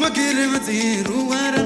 Makire mati ruwara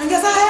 And guess I